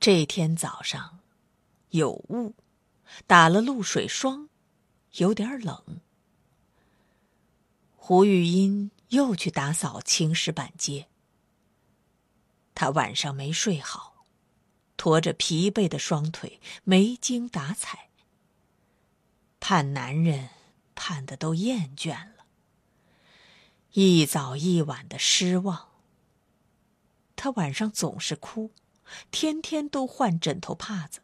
这天早上，有雾，打了露水霜，有点冷。胡玉英又去打扫青石板街。她晚上没睡好，拖着疲惫的双腿，没精打采。盼男人盼的都厌倦了，一早一晚的失望。她晚上总是哭。天天都换枕头帕子，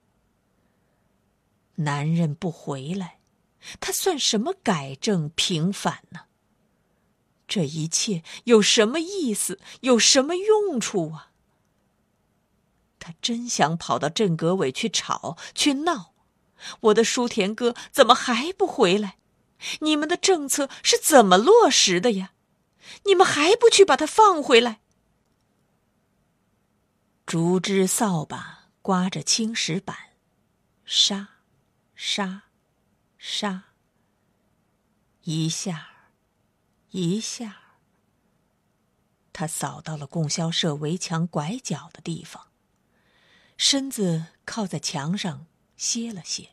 男人不回来，他算什么改正平反呢？这一切有什么意思？有什么用处啊？他真想跑到镇革委去吵去闹，我的舒田哥怎么还不回来？你们的政策是怎么落实的呀？你们还不去把他放回来？竹枝扫把刮着青石板，沙，沙，沙。一下，一下。他扫到了供销社围墙拐角的地方，身子靠在墙上歇了歇。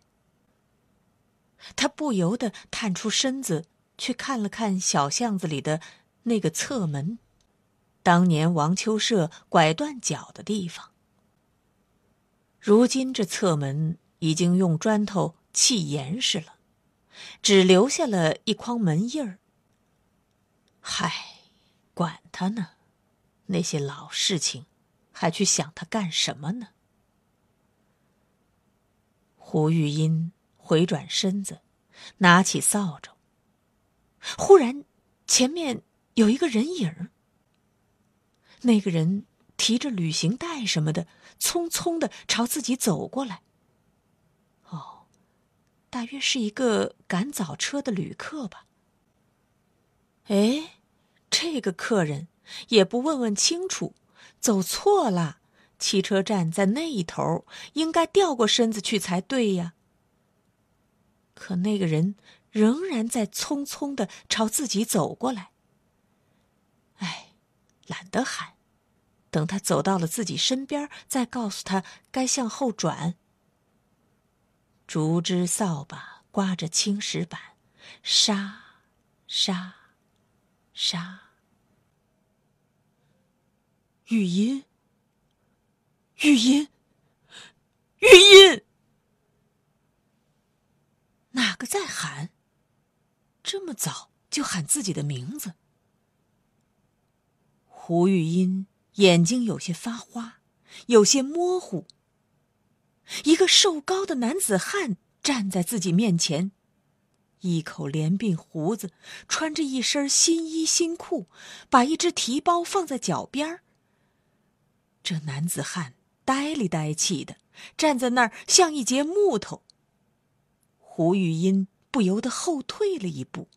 他不由得探出身子去看了看小巷子里的那个侧门。当年王秋社拐断脚的地方，如今这侧门已经用砖头砌严实了，只留下了一筐门印儿。嗨，管他呢，那些老事情，还去想他干什么呢？胡玉英回转身子，拿起扫帚。忽然，前面有一个人影儿。那个人提着旅行袋什么的，匆匆的朝自己走过来。哦，大约是一个赶早车的旅客吧。哎，这个客人也不问问清楚，走错了，汽车站在那一头，应该调过身子去才对呀。可那个人仍然在匆匆的朝自己走过来。哎，懒得喊。等他走到了自己身边，再告诉他该向后转。竹枝扫把刮着青石板，沙，沙，沙。语音，语音，语音，哪个在喊？这么早就喊自己的名字？胡玉音。眼睛有些发花，有些模糊。一个瘦高的男子汉站在自己面前，一口连鬓胡子，穿着一身新衣新裤，把一只提包放在脚边这男子汉呆里呆气的站在那儿，像一截木头。胡玉音不由得后退了一步。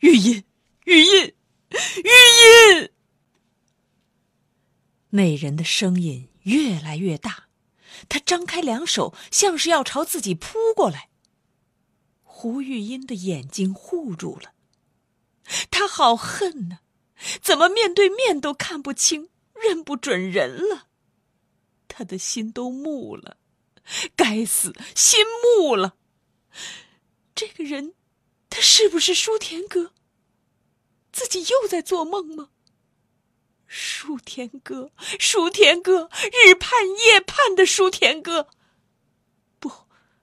玉音，玉音，玉音。那人的声音越来越大，他张开两手，像是要朝自己扑过来。胡玉音的眼睛护住了，他好恨呐，怎么面对面都看不清、认不准人了？他的心都木了，该死，心木了。这个人，他是不是舒田哥？自己又在做梦吗？舒天哥，舒天哥，日盼夜盼的舒天哥。不，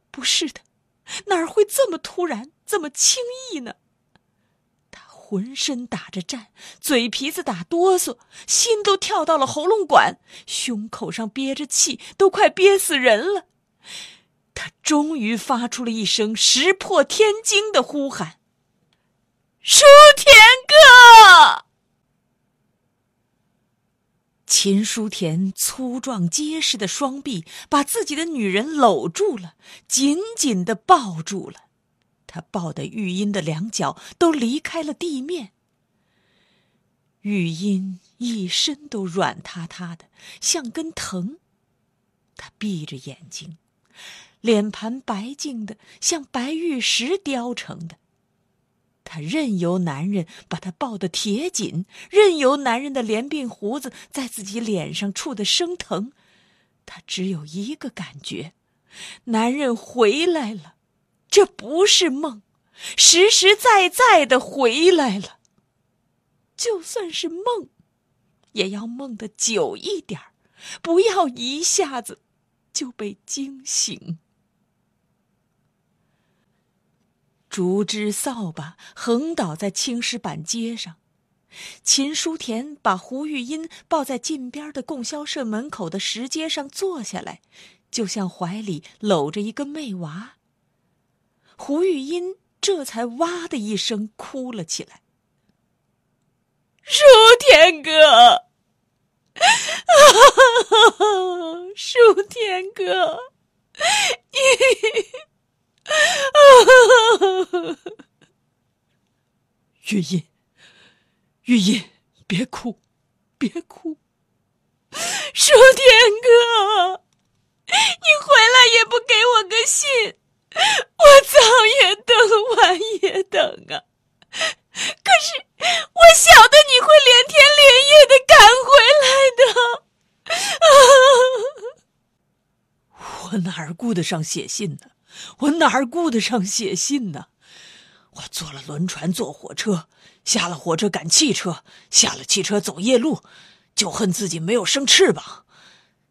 不是的，哪儿会这么突然，这么轻易呢？他浑身打着颤，嘴皮子打哆嗦，心都跳到了喉咙管，胸口上憋着气，都快憋死人了。他终于发出了一声石破天惊的呼喊：“舒田哥！”秦书田粗壮结实的双臂把自己的女人搂住了，紧紧的抱住了。他抱得玉音的两脚都离开了地面。玉音一身都软塌塌的，像根藤。他闭着眼睛。脸盘白净的，像白玉石雕成的。她任由男人把她抱得铁紧，任由男人的连鬓胡子在自己脸上触得生疼。她只有一个感觉：男人回来了，这不是梦，实实在在的回来了。就算是梦，也要梦得久一点不要一下子就被惊醒。竹枝扫把横倒在青石板街上，秦书田把胡玉音抱在近边的供销社门口的石阶上坐下来，就像怀里搂着一个妹娃。胡玉音这才哇的一声哭了起来。书田哥，书田哥，玉音，玉音，别哭，别哭。舒天哥，你回来也不给我个信，我早也等，晚也等啊。可是我晓得你会连天连夜的赶回来的。我哪儿顾得上写信呢？我哪儿顾得上写信呢？我坐了轮船，坐火车，下了火车赶汽车，下了汽车走夜路，就恨自己没有生翅膀。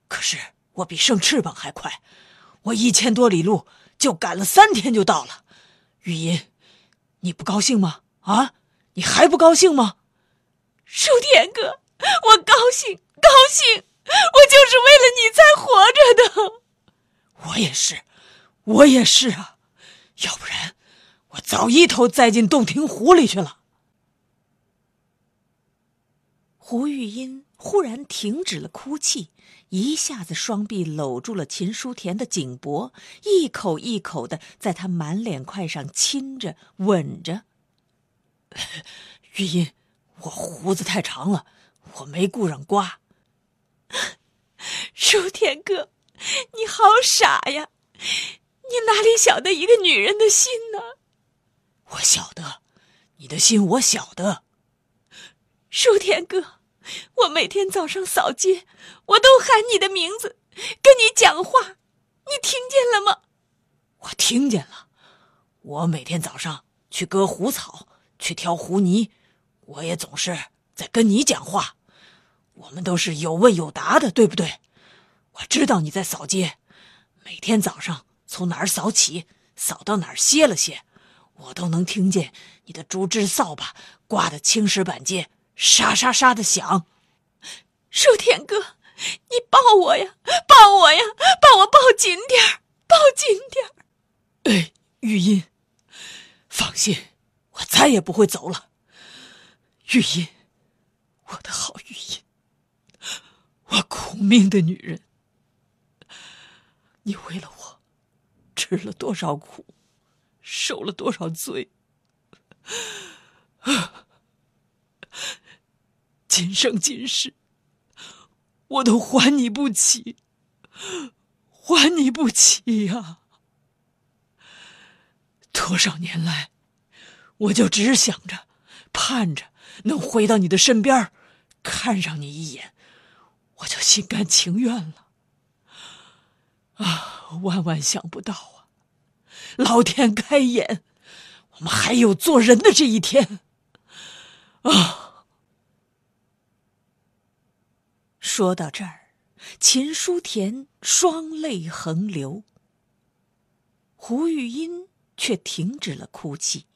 可是我比生翅膀还快，我一千多里路就赶了三天就到了。玉音，你不高兴吗？啊，你还不高兴吗？舒田哥，我高兴，高兴，我就是为了你才活着的。我也是。我也是啊，要不然我早一头栽进洞庭湖里去了。胡玉音忽然停止了哭泣，一下子双臂搂住了秦书田的颈脖，一口一口的在他满脸块上亲着、吻着。玉音，我胡子太长了，我没顾上刮。书田哥，你好傻呀！你哪里晓得一个女人的心呢？我晓得，你的心我晓得。舒田哥，我每天早上扫街，我都喊你的名字，跟你讲话，你听见了吗？我听见了。我每天早上去割胡草，去挑胡泥，我也总是在跟你讲话。我们都是有问有答的，对不对？我知道你在扫街，每天早上。从哪儿扫起，扫到哪儿歇了歇，我都能听见你的竹枝扫把刮的青石板街沙沙沙的响。舒田哥，你抱我呀，抱我呀，把我抱紧点儿，抱紧点儿。哎，玉音，放心，我再也不会走了。玉音，我的好玉音，我苦命的女人，你为了我。吃了多少苦，受了多少罪，今生今世，我都还你不起，还你不起呀！多少年来，我就只想着，盼着能回到你的身边，看上你一眼，我就心甘情愿了。啊，万万想不到啊！老天开眼，我们还有做人的这一天啊！说到这儿，秦书田双泪横流，胡玉音却停止了哭泣。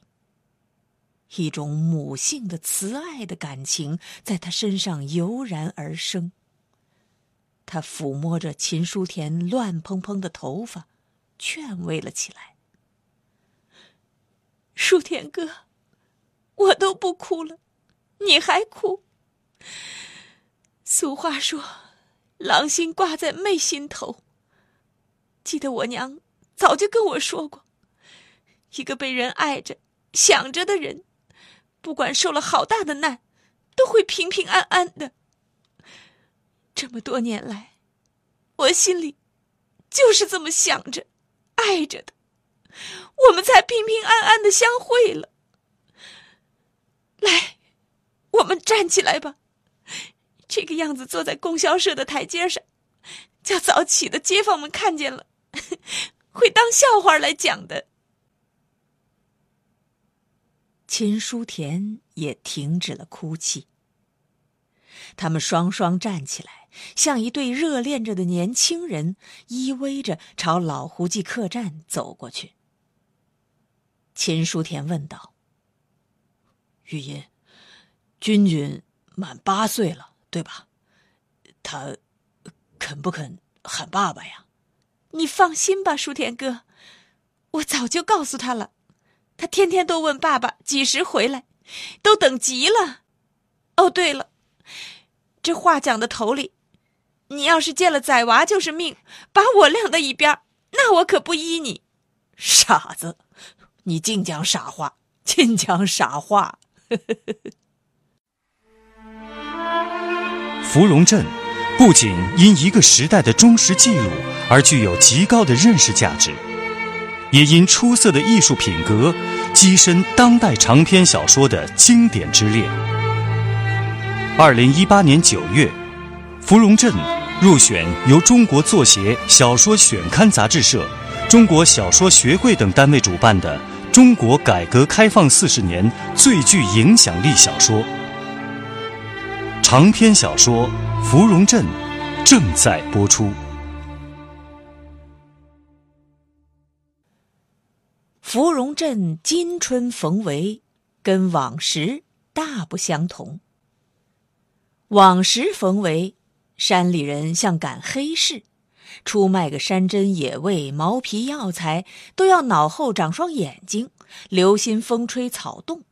一种母性的慈爱的感情在他身上油然而生。他抚摸着秦书田乱蓬蓬的头发，劝慰了起来：“书田哥，我都不哭了，你还哭？俗话说，狼心挂在妹心头。记得我娘早就跟我说过，一个被人爱着、想着的人。”不管受了好大的难，都会平平安安的。这么多年来，我心里就是这么想着、爱着的，我们才平平安安的相会了。来，我们站起来吧，这个样子坐在供销社的台阶上，叫早起的街坊们看见了，会当笑话来讲的。秦书田也停止了哭泣。他们双双站起来，像一对热恋着的年轻人，依偎着朝老胡记客栈走过去。秦书田问道：“玉音，君君满八岁了，对吧？他肯不肯喊爸爸呀？”“你放心吧，书田哥，我早就告诉他了。”他天天都问爸爸几时回来，都等急了。哦，对了，这话讲的头里，你要是见了崽娃就是命，把我晾在一边，那我可不依你。傻子，你净讲傻话，净讲傻话。芙蓉镇不仅因一个时代的忠实记录而具有极高的认识价值。也因出色的艺术品格，跻身当代长篇小说的经典之列。二零一八年九月，《芙蓉镇》入选由中国作协小说选刊杂志社、中国小说学会等单位主办的“中国改革开放四十年最具影响力小说”。长篇小说《芙蓉镇》正在播出。芙蓉镇今春逢闱，跟往时大不相同。往时逢为，山里人像赶黑市，出卖个山珍野味、毛皮药材，都要脑后长双眼睛，留心风吹草动。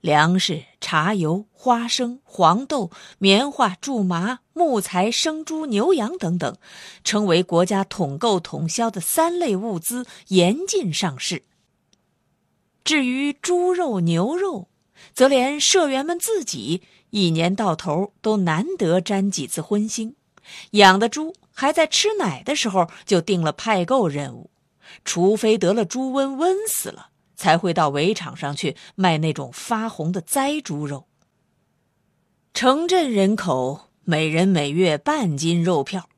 粮食、茶油、花生、黄豆、棉花、苎麻、木材、生猪、牛羊等等，成为国家统购统销的三类物资，严禁上市。至于猪肉、牛肉，则连社员们自己一年到头都难得沾几次荤腥，养的猪还在吃奶的时候就定了派购任务，除非得了猪瘟瘟死了。才会到围场上去卖那种发红的栽猪肉。城镇人口每人每月半斤肉票，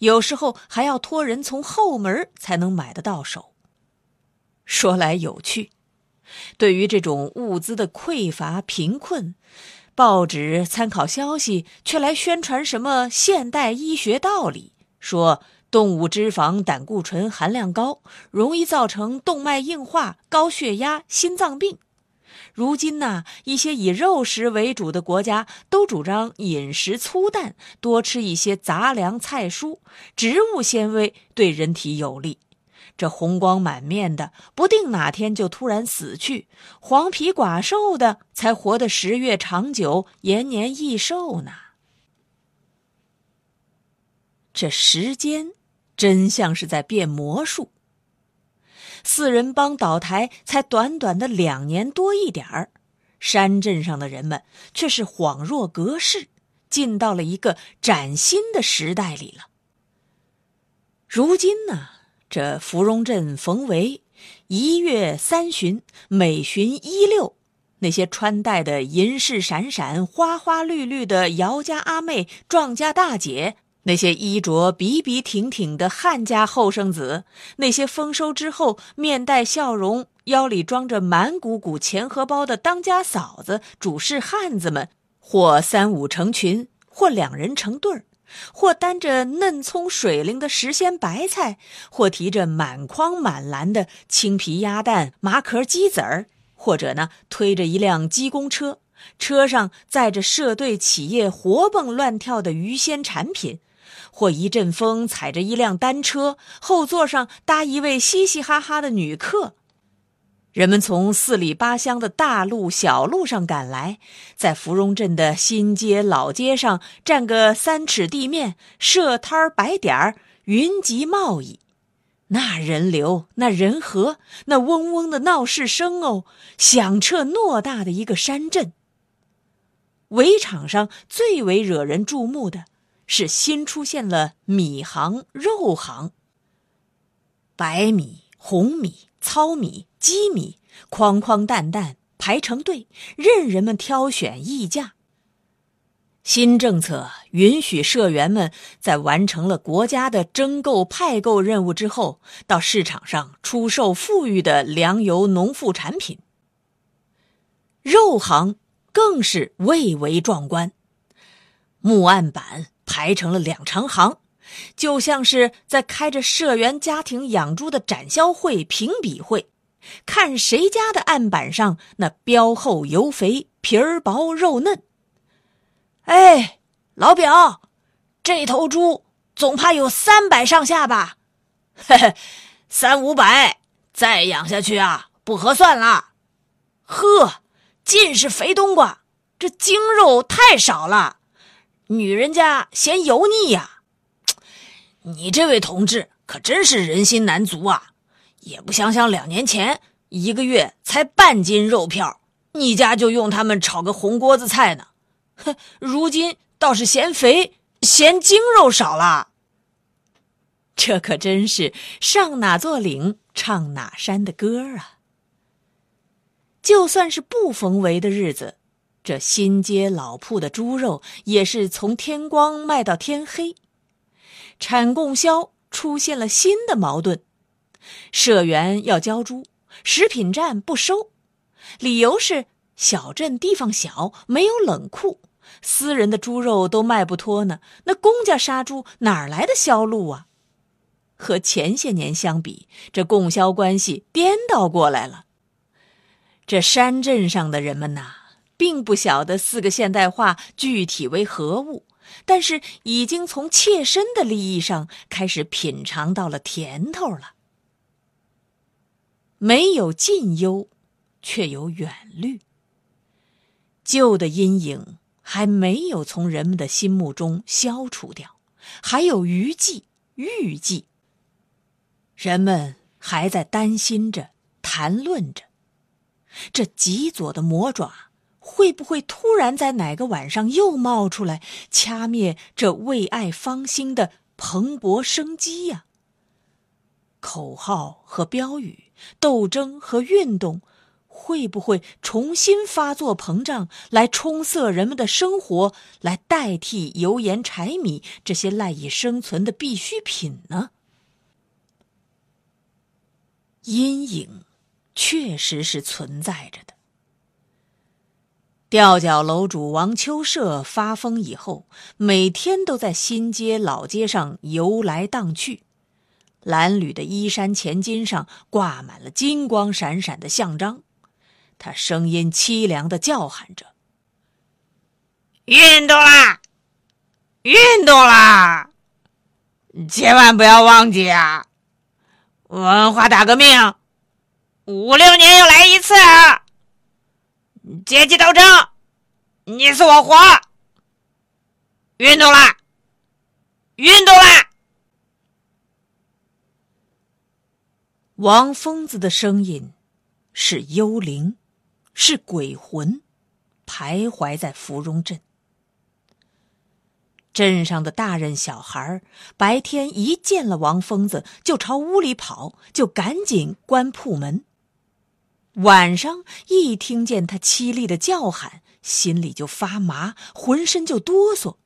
有时候还要托人从后门才能买得到手。说来有趣，对于这种物资的匮乏贫困，报纸参考消息却来宣传什么现代医学道理，说。动物脂肪胆固醇含量高，容易造成动脉硬化、高血压、心脏病。如今呢，一些以肉食为主的国家都主张饮食粗淡，多吃一些杂粮菜蔬，植物纤维对人体有利。这红光满面的，不定哪天就突然死去；黄皮寡瘦的，才活得十月长久、延年益寿呢。这时间。真像是在变魔术。四人帮倒台才短短的两年多一点儿，山镇上的人们却是恍若隔世，进到了一个崭新的时代里了。如今呢，这芙蓉镇逢闱，一月三旬，每旬一六，那些穿戴的银饰闪闪、花花绿绿的姚家阿妹、壮家大姐。那些衣着笔笔挺挺的汉家后生子，那些丰收之后面带笑容、腰里装着满鼓鼓钱荷包的当家嫂子、主事汉子们，或三五成群，或两人成对儿，或担着嫩葱水灵的时鲜白菜，或提着满筐满篮的青皮鸭蛋、麻壳鸡子儿，或者呢推着一辆鸡公车，车上载着社队企业活蹦乱跳的鱼鲜产品。或一阵风，踩着一辆单车，后座上搭一位嘻嘻哈哈的女客。人们从四里八乡的大路小路上赶来，在芙蓉镇的新街老街上占个三尺地面，设摊儿摆点儿，云集贸易。那人流，那人和，那嗡嗡的闹市声哦，响彻偌大的一个山镇。围场上最为惹人注目的。是新出现了米行、肉行。白米、红米、糙米、机米，筐筐担担排成队，任人们挑选议价。新政策允许社员们在完成了国家的征购、派购任务之后，到市场上出售富裕的粮油、农副产品。肉行更是蔚为壮观，木案板。排成了两长行，就像是在开着社员家庭养猪的展销会、评比会，看谁家的案板上那膘厚油肥、皮儿薄肉嫩。哎，老表，这头猪总怕有三百上下吧？嘿嘿，三五百，再养下去啊，不合算了。呵，尽是肥冬瓜，这精肉太少了。女人家嫌油腻呀，你这位同志可真是人心难足啊！也不想想两年前一个月才半斤肉票，你家就用它们炒个红锅子菜呢。哼，如今倒是嫌肥，嫌精肉少了。这可真是上哪座岭唱哪山的歌啊！就算是不逢围的日子。这新街老铺的猪肉也是从天光卖到天黑，产供销出现了新的矛盾，社员要交猪，食品站不收，理由是小镇地方小，没有冷库，私人的猪肉都卖不脱呢，那公家杀猪哪来的销路啊？和前些年相比，这供销关系颠倒过来了，这山镇上的人们呐。并不晓得四个现代化具体为何物，但是已经从切身的利益上开始品尝到了甜头了。没有近忧，却有远虑。旧的阴影还没有从人们的心目中消除掉，还有余悸、预计。人们还在担心着、谈论着，这极左的魔爪。会不会突然在哪个晚上又冒出来，掐灭这为爱方兴的蓬勃生机呀？口号和标语，斗争和运动，会不会重新发作膨胀，来冲塞人们的生活，来代替油盐柴米这些赖以生存的必需品呢？阴影确实是存在着的。吊脚楼主王秋社发疯以后，每天都在新街老街上游来荡去，蓝缕的衣衫前襟上挂满了金光闪闪的项章，他声音凄凉的叫喊着：“运动啦，运动啦！千万不要忘记啊，文化大革命五六年又来一次。”啊阶级斗争，你死我活！运动啦，运动啦！王疯子的声音是幽灵，是鬼魂，徘徊在芙蓉镇。镇上的大人小孩白天一见了王疯子，就朝屋里跑，就赶紧关铺门。晚上一听见他凄厉的叫喊，心里就发麻，浑身就哆嗦。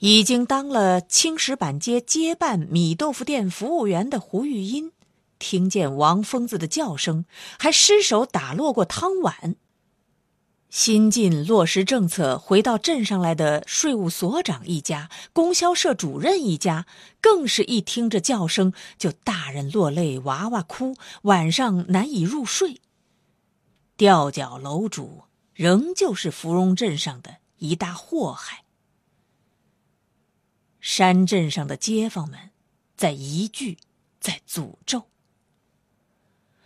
已经当了青石板街街办米豆腐店服务员的胡玉英，听见王疯子的叫声，还失手打落过汤碗。新晋落实政策回到镇上来的税务所长一家、供销社主任一家，更是一听这叫声就大人落泪，娃娃哭，晚上难以入睡。吊脚楼主仍旧是芙蓉镇上的一大祸害。山镇上的街坊们在一句，在诅咒。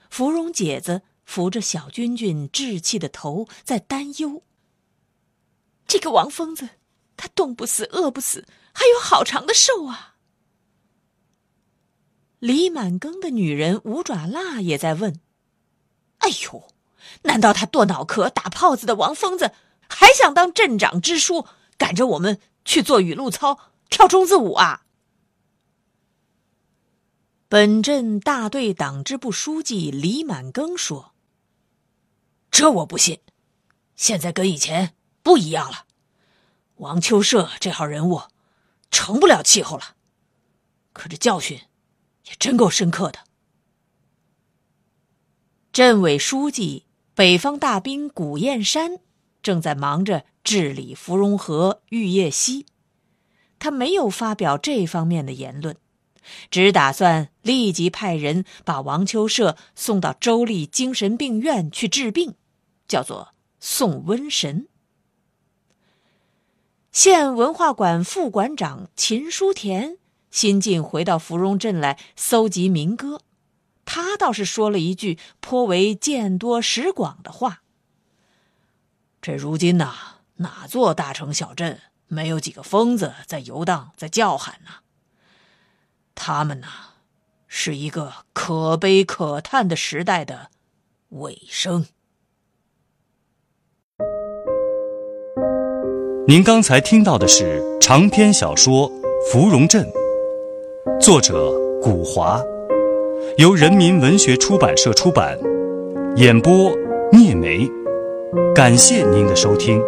芙蓉姐子。扶着小君君稚气的头，在担忧。这个王疯子，他冻不死，饿不死，还有好长的寿啊！李满庚的女人五爪蜡也在问：“哎呦，难道他剁脑壳、打炮子的王疯子，还想当镇长支书，赶着我们去做雨露操、跳中字舞啊？”本镇大队党支部书记李满庚说。这我不信，现在跟以前不一样了。王秋社这号人物，成不了气候了。可这教训，也真够深刻的。镇委书记、北方大兵古燕山正在忙着治理芙蓉河玉叶溪，他没有发表这方面的言论，只打算立即派人把王秋社送到州立精神病院去治病。叫做送瘟神。县文化馆副馆长秦书田新近回到芙蓉镇来搜集民歌，他倒是说了一句颇为见多识广的话：“这如今呐，哪座大城小镇没有几个疯子在游荡，在叫喊呢？他们呐，是一个可悲可叹的时代的尾声。”您刚才听到的是长篇小说《芙蓉镇》，作者古华，由人民文学出版社出版，演播聂梅。感谢您的收听。